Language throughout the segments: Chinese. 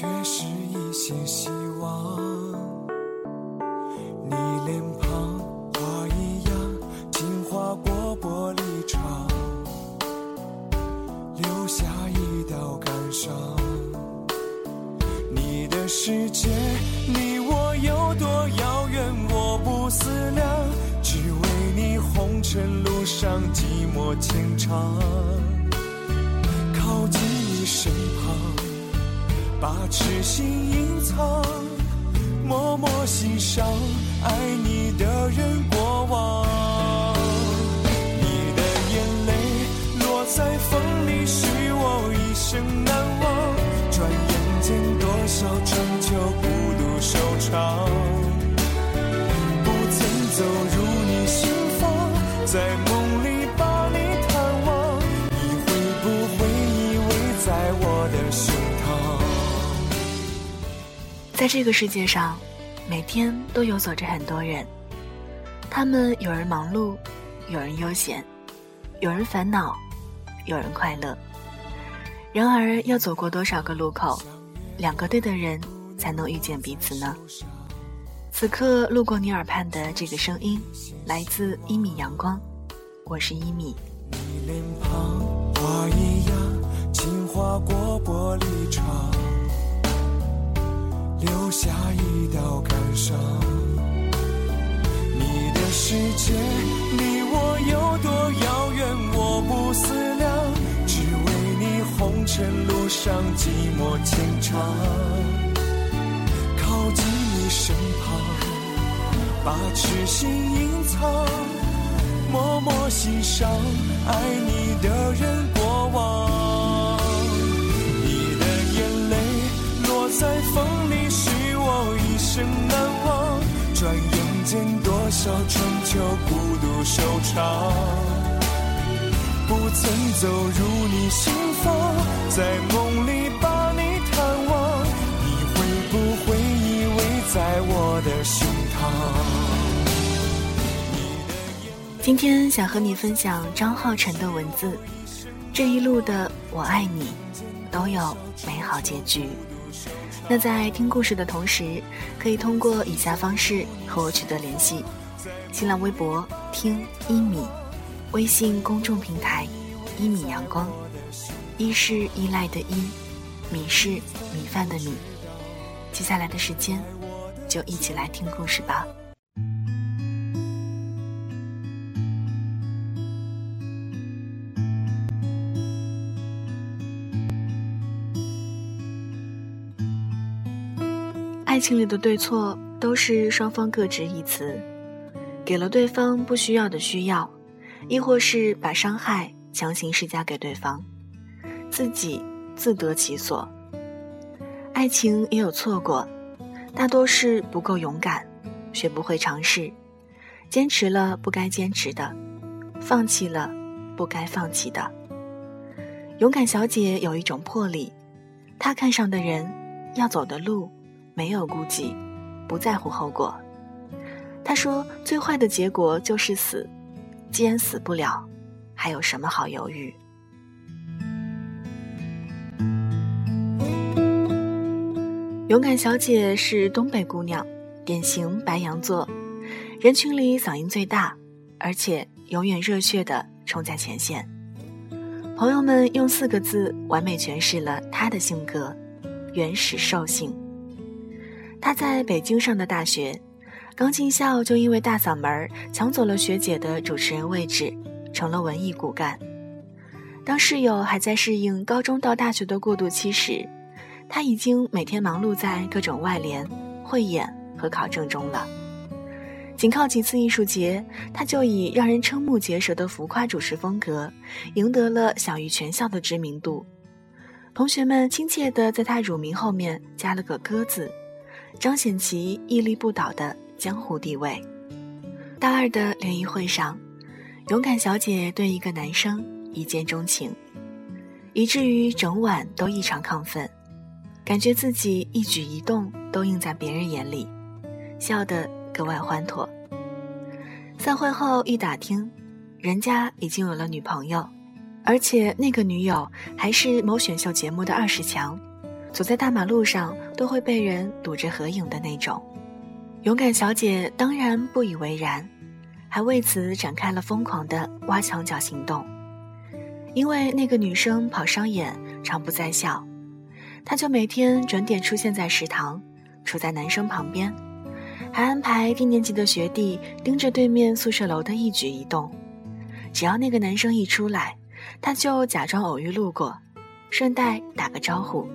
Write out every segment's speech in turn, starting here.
却是一些希望。你脸庞花一样轻划过玻璃窗，留下一道感伤。你的世界离我有多遥远，我不思量。只为你，红尘路上寂寞情长。痴心隐藏，默默欣赏爱你的人。这个世界上，每天都游走着很多人，他们有人忙碌，有人悠闲，有人烦恼，有人快乐。然而，要走过多少个路口，两个对的人。才能遇见彼此呢。此刻路过你耳畔的这个声音，来自一米阳光，我是一米。你脸庞花一样，轻划过玻璃窗，留下一道感伤。你的世界离我有多遥远？我不思量，只为你红尘路上寂寞牵肠。靠近你身旁，把痴心隐藏，默默欣赏爱你的人过往。你的眼泪落在风，生难忘。转眼间，多少春秋孤独收场，不曾走入你心房，在梦里把你探望。你会不会依偎在我的胸膛。今天想和你分享张浩辰的文字，这一路的我爱你，都有美好结局。那在听故事的同时，可以通过以下方式和我取得联系：新浪微博听一米，微信公众平台一米阳光，一是依赖的依，米是米饭的米。接下来的时间。就一起来听故事吧。情里的对错都是双方各执一词，给了对方不需要的需要，亦或是把伤害强行施加给对方，自己自得其所。爱情也有错过。大多是不够勇敢，学不会尝试，坚持了不该坚持的，放弃了不该放弃的。勇敢小姐有一种魄力，她看上的人，要走的路，没有顾忌，不在乎后果。他说：“最坏的结果就是死，既然死不了，还有什么好犹豫？”勇敢小姐是东北姑娘，典型白羊座，人群里嗓音最大，而且永远热血的冲在前线。朋友们用四个字完美诠释了她的性格：原始兽性。她在北京上的大学，刚进校就因为大嗓门抢走了学姐的主持人位置，成了文艺骨干。当室友还在适应高中到大学的过渡期时，他已经每天忙碌在各种外联、汇演和考证中了。仅靠几次艺术节，他就以让人瞠目结舌的浮夸主持风格，赢得了享誉全校的知名度。同学们亲切地在他乳名后面加了个“鸽”字，彰显其屹立不倒的江湖地位。大二的联谊会上，勇敢小姐对一个男生一见钟情，以至于整晚都异常亢奋，感觉自己一举一动都映在别人眼里，笑得格外欢脱。散会后一打听，人家已经有了女朋友。而且那个女友还是某选秀节目的二十强，走在大马路上都会被人堵着合影的那种。勇敢小姐当然不以为然，还为此展开了疯狂的挖墙脚行动。因为那个女生跑商演常不在校，她就每天准点出现在食堂，处在男生旁边，还安排低年级的学弟盯着对面宿舍楼的一举一动。只要那个男生一出来，他就假装偶遇路过，顺带打个招呼。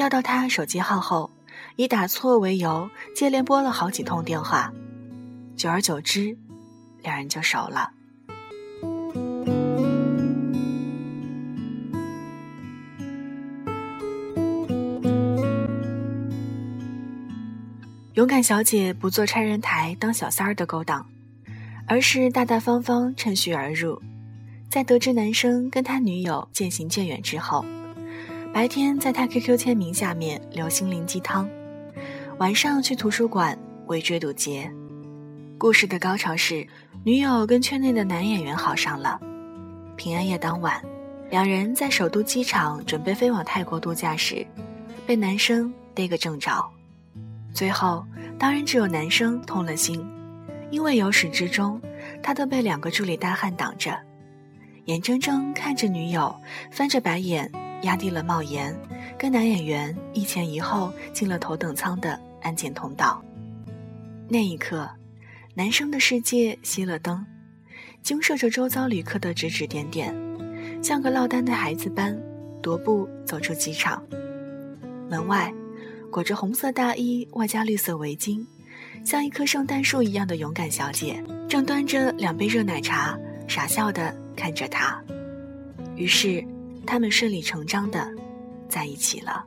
要到他手机号后，以打错为由接连拨了好几通电话，久而久之，两人就熟了。勇敢小姐不做拆人台当小三儿的勾当，而是大大方方趁虚而入。在得知男生跟他女友渐行渐远之后，白天在他 QQ 签名下面留心灵鸡汤，晚上去图书馆围追堵截。故事的高潮是，女友跟圈内的男演员好上了。平安夜当晚，两人在首都机场准备飞往泰国度假时，被男生逮个正着。最后，当然只有男生通了心，因为由始至终，他都被两个助理大汉挡着。眼睁睁看着女友翻着白眼，压低了帽檐，跟男演员一前一后进了头等舱的安检通道。那一刻，男生的世界熄了灯，惊慑着周遭旅客的指指点点，像个落单的孩子般踱步走出机场。门外，裹着红色大衣外加绿色围巾，像一棵圣诞树一样的勇敢小姐，正端着两杯热奶茶，傻笑的。看着他，于是他们顺理成章的在一起了。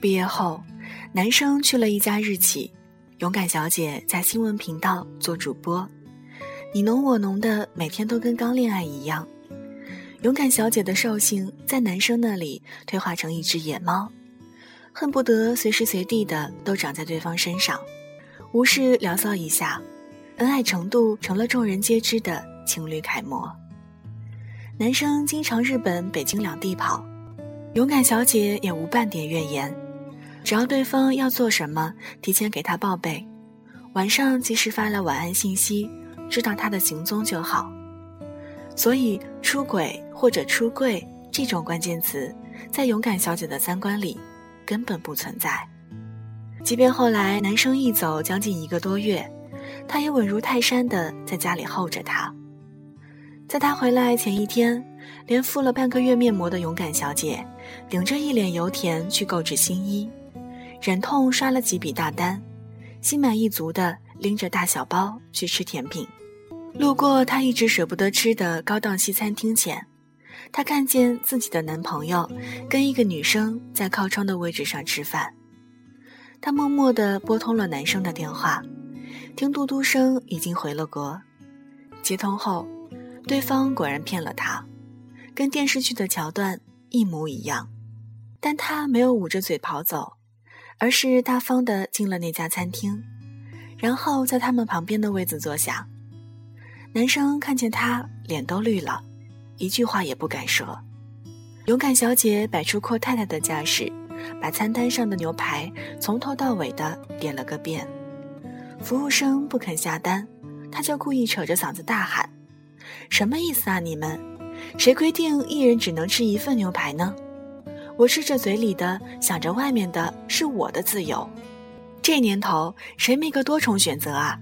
毕业后，男生去了一家日企。勇敢小姐在新闻频道做主播，你侬我侬的，每天都跟刚恋爱一样。勇敢小姐的兽性在男生那里退化成一只野猫，恨不得随时随地的都长在对方身上，无事聊骚一下，恩爱程度成了众人皆知的情侣楷模。男生经常日本、北京两地跑，勇敢小姐也无半点怨言。只要对方要做什么，提前给他报备，晚上及时发了晚安信息，知道他的行踪就好。所以“出轨”或者“出柜”这种关键词，在勇敢小姐的三观里根本不存在。即便后来男生一走将近一个多月，她也稳如泰山的在家里候着他。在他回来前一天，连敷了半个月面膜的勇敢小姐，顶着一脸油田去购置新衣。忍痛刷了几笔大单，心满意足的拎着大小包去吃甜品。路过他一直舍不得吃的高档西餐厅前，他看见自己的男朋友跟一个女生在靠窗的位置上吃饭。他默默地拨通了男生的电话，听嘟嘟声已经回了国。接通后，对方果然骗了他，跟电视剧的桥段一模一样，但他没有捂着嘴跑走。而是大方的进了那家餐厅，然后在他们旁边的位子坐下。男生看见他，脸都绿了，一句话也不敢说。勇敢小姐摆出阔太太的架势，把餐单上的牛排从头到尾的点了个遍。服务生不肯下单，他就故意扯着嗓子大喊：“什么意思啊？你们谁规定一人只能吃一份牛排呢？我吃着嘴里的，想着外面的，是我的自由。这年头，谁没个多重选择啊？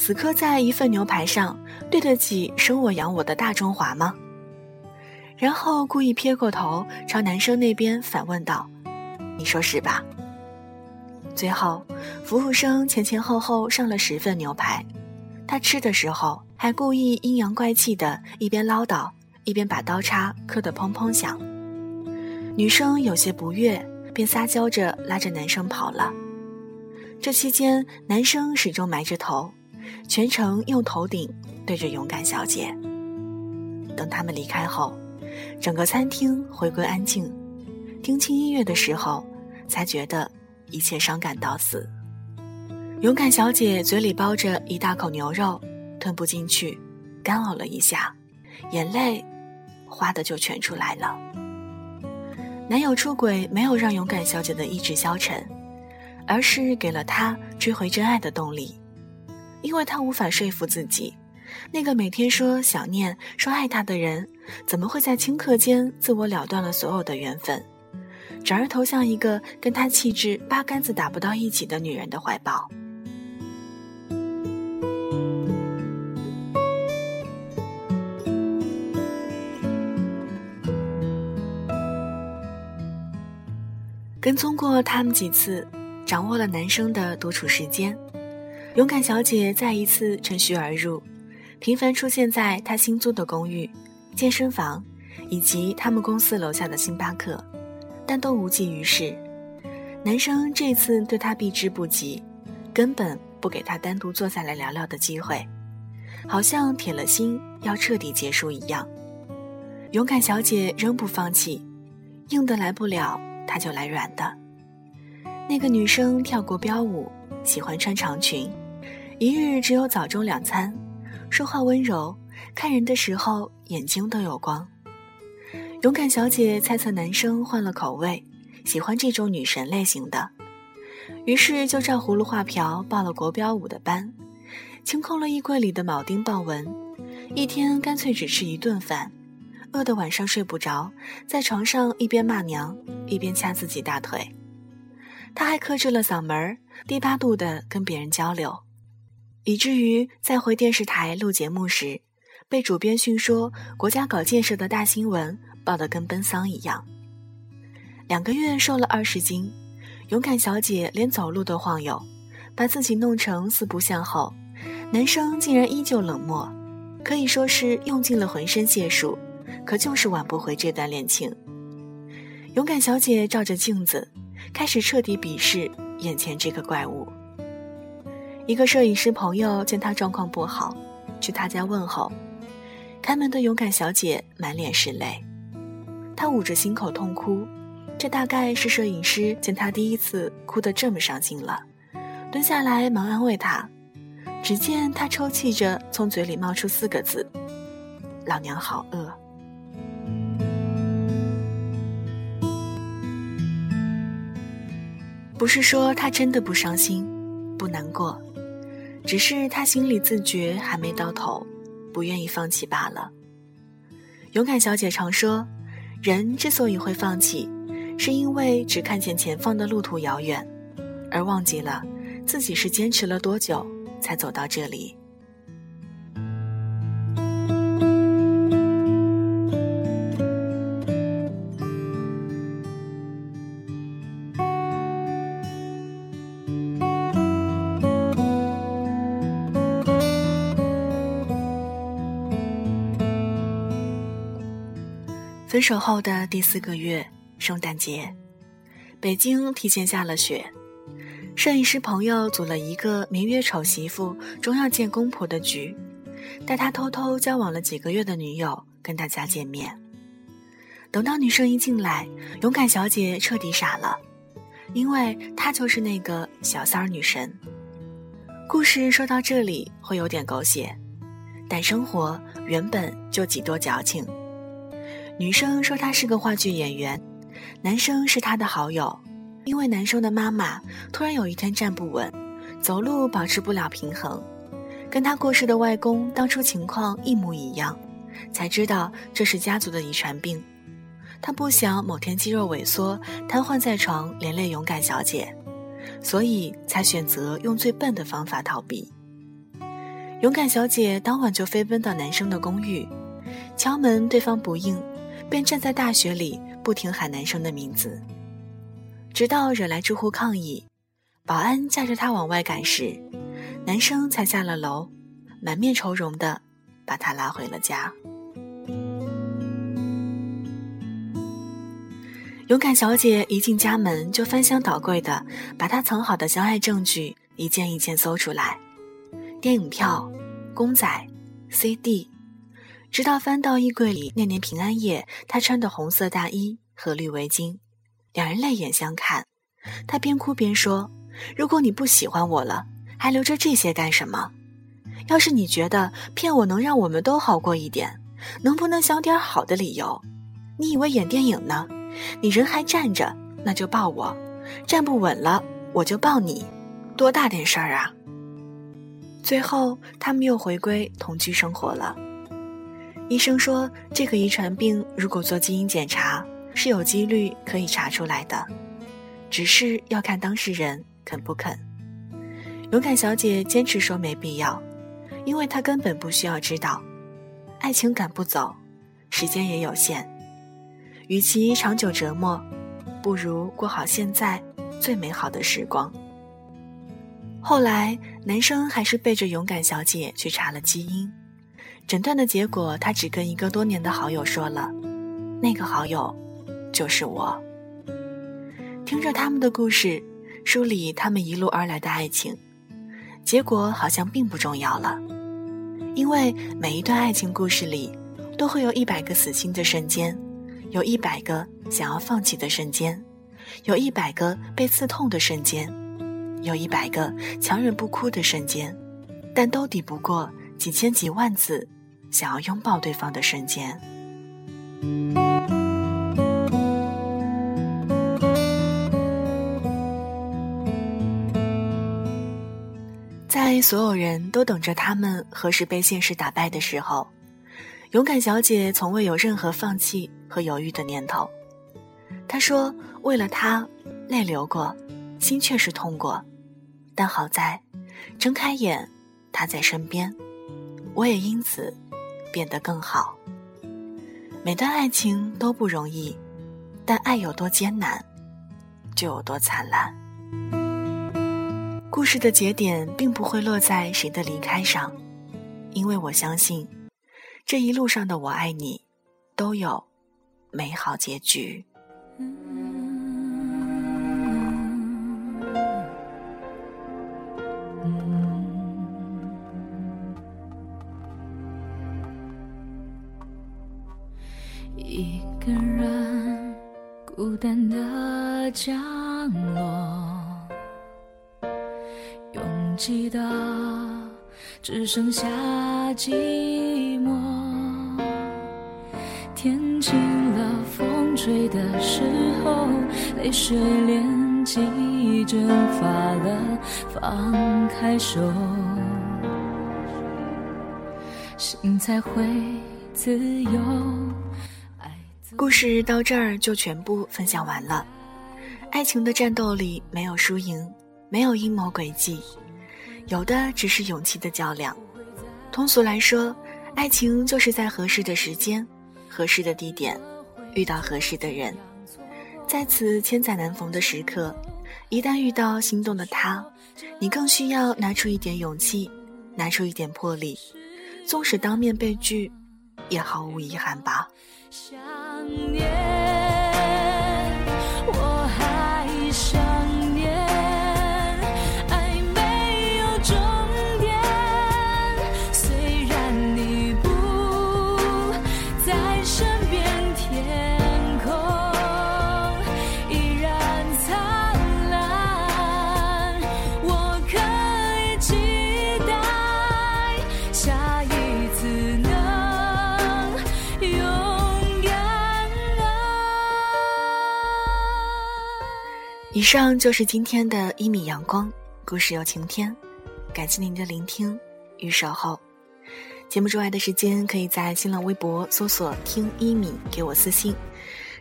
死磕在一份牛排上，对得起生我养我的大中华吗？然后故意撇过头，朝男生那边反问道：“你说是吧？”最后，服务生前前后后上了十份牛排，他吃的时候还故意阴阳怪气的，一边唠叨，一边把刀叉磕得砰砰响。女生有些不悦，便撒娇着拉着男生跑了。这期间，男生始终埋着头，全程用头顶对着勇敢小姐。等他们离开后，整个餐厅回归安静，听轻音乐的时候，才觉得。一切伤感到死。勇敢小姐嘴里包着一大口牛肉，吞不进去，干呕了一下，眼泪哗的就全出来了。男友出轨没有让勇敢小姐的意志消沉，而是给了她追回真爱的动力，因为他无法说服自己，那个每天说想念、说爱他的人，怎么会在顷刻间自我了断了所有的缘分。转而投向一个跟他气质八竿子打不到一起的女人的怀抱。跟踪过他们几次，掌握了男生的独处时间，勇敢小姐再一次趁虚而入，频繁出现在他新租的公寓、健身房以及他们公司楼下的星巴克。但都无济于事，男生这次对她避之不及，根本不给她单独坐下来聊聊的机会，好像铁了心要彻底结束一样。勇敢小姐仍不放弃，硬的来不了，她就来软的。那个女生跳过标舞，喜欢穿长裙，一日只有早中两餐，说话温柔，看人的时候眼睛都有光。勇敢小姐猜测男生换了口味，喜欢这种女神类型的，于是就照葫芦画瓢报了国标舞的班，清空了衣柜里的铆钉豹纹，一天干脆只吃一顿饭，饿得晚上睡不着，在床上一边骂娘一边掐自己大腿。他还克制了嗓门低八度的跟别人交流，以至于在回电视台录节目时，被主编训说国家搞建设的大新闻。报得跟奔丧一样，两个月瘦了二十斤，勇敢小姐连走路都晃悠，把自己弄成四不像后，男生竟然依旧冷漠，可以说是用尽了浑身解数，可就是挽不回这段恋情。勇敢小姐照着镜子，开始彻底鄙视眼前这个怪物。一个摄影师朋友见他状况不好，去他家问候，开门的勇敢小姐满脸是泪。她捂着心口痛哭，这大概是摄影师见他第一次哭得这么伤心了，蹲下来忙安慰他。只见他抽泣着，从嘴里冒出四个字：“老娘好饿。”不是说他真的不伤心、不难过，只是他心里自觉还没到头，不愿意放弃罢了。勇敢小姐常说。人之所以会放弃，是因为只看见前方的路途遥远，而忘记了自己是坚持了多久才走到这里。分手后的第四个月，圣诞节，北京提前下了雪。摄影师朋友组了一个名曰“丑媳妇终要见公婆”的局，带他偷偷交往了几个月的女友跟大家见面。等到女生一进来，勇敢小姐彻底傻了，因为她就是那个小三儿女神。故事说到这里会有点狗血，但生活原本就几多矫情。女生说她是个话剧演员，男生是他的好友，因为男生的妈妈突然有一天站不稳，走路保持不了平衡，跟他过世的外公当初情况一模一样，才知道这是家族的遗传病。他不想某天肌肉萎缩瘫痪在床，连累勇敢小姐，所以才选择用最笨的方法逃避。勇敢小姐当晚就飞奔到男生的公寓，敲门，对方不应，便站在大雪里不停喊男生的名字，直到惹来住户抗议，保安架着他往外赶时，男生才下了楼，满面愁容的把他拉回了家。勇敢小姐一进家门就翻箱倒柜的把他藏好的相爱证据一件一件搜出来，电影票、公仔、CD，直到翻到衣柜里那年平安夜他穿的红色大衣和绿围巾，两人泪眼相看。他边哭边说：“如果你不喜欢我了，还留着这些干什么？要是你觉得骗我能让我们都好过一点，能不能想点好的理由？你以为演电影呢？”你人还站着，那就抱我；站不稳了，我就抱你。多大点事儿啊！最后，他们又回归同居生活了。医生说，这个遗传病如果做基因检查，是有几率可以查出来的，只是要看当事人肯不肯。勇敢小姐坚持说没必要，因为她根本不需要知道，爱情赶不走，时间也有限。与其长久折磨，不如过好现在最美好的时光。后来，男生还是背着勇敢小姐去查了基因，诊断的结果，他只跟一个多年的好友说了，那个好友就是我。听着他们的故事，梳理他们一路而来的爱情，结果好像并不重要了，因为每一段爱情故事里，都会有一百个死心的瞬间。有一百个想要放弃的瞬间，有一百个被刺痛的瞬间，有一百个强忍不哭的瞬间，但都抵不过几千几万次想要拥抱对方的瞬间。在所有人都等着他们何时被现实打败的时候。勇敢小姐从未有任何放弃和犹豫的念头。她说：“为了他，泪流过，心确实痛过，但好在，睁开眼，他在身边，我也因此变得更好。每段爱情都不容易，但爱有多艰难，就有多灿烂。故事的节点并不会落在谁的离开上，因为我相信。”这一路上的我爱你，都有美好结局。一个人孤单的降落，拥挤的只剩下寂寞。天晴了，风吹的时候，泪水连记忆蒸发了，放开手，心才会自由。故事到这儿就全部分享完了。爱情的战斗里没有输赢，没有阴谋诡计，有的只是勇气的较量。通俗来说，爱情就是在合适的时间。合适的地点，遇到合适的人，在此千载难逢的时刻，一旦遇到心动的他，你更需要拿出一点勇气，拿出一点魄力，纵使当面被拒，也毫无遗憾吧。想念，以上就是今天的一米阳光故事有晴天，感谢您的聆听与守候。节目之外的时间，可以在新浪微博搜索“听一米”给我私信。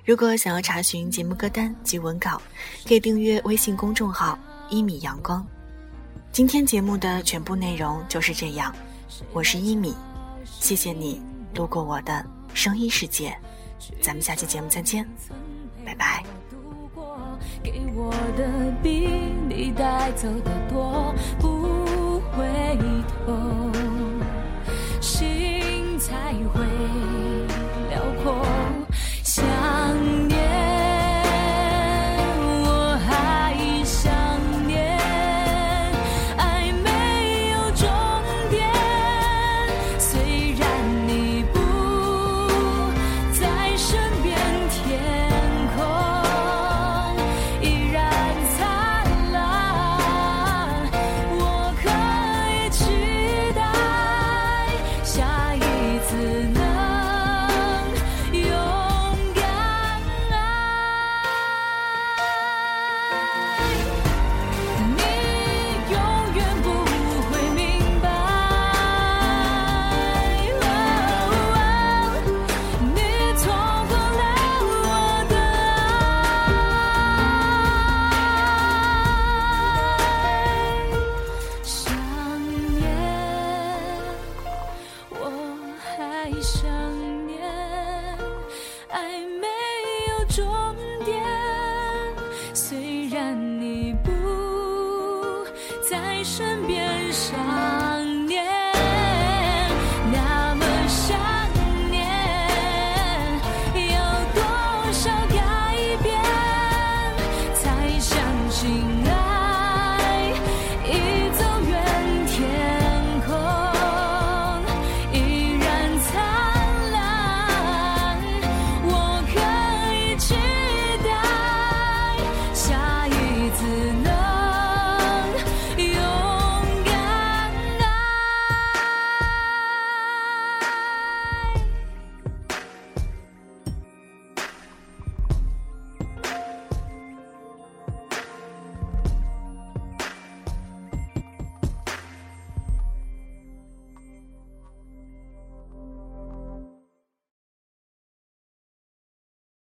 如果想要查询节目歌单及文稿，可以订阅微信公众号“一米阳光”。今天节目的全部内容就是这样，我是一米，谢谢你路过我的声音世界，咱们下期节目再见，拜拜。给我的比你带走的多，不回头，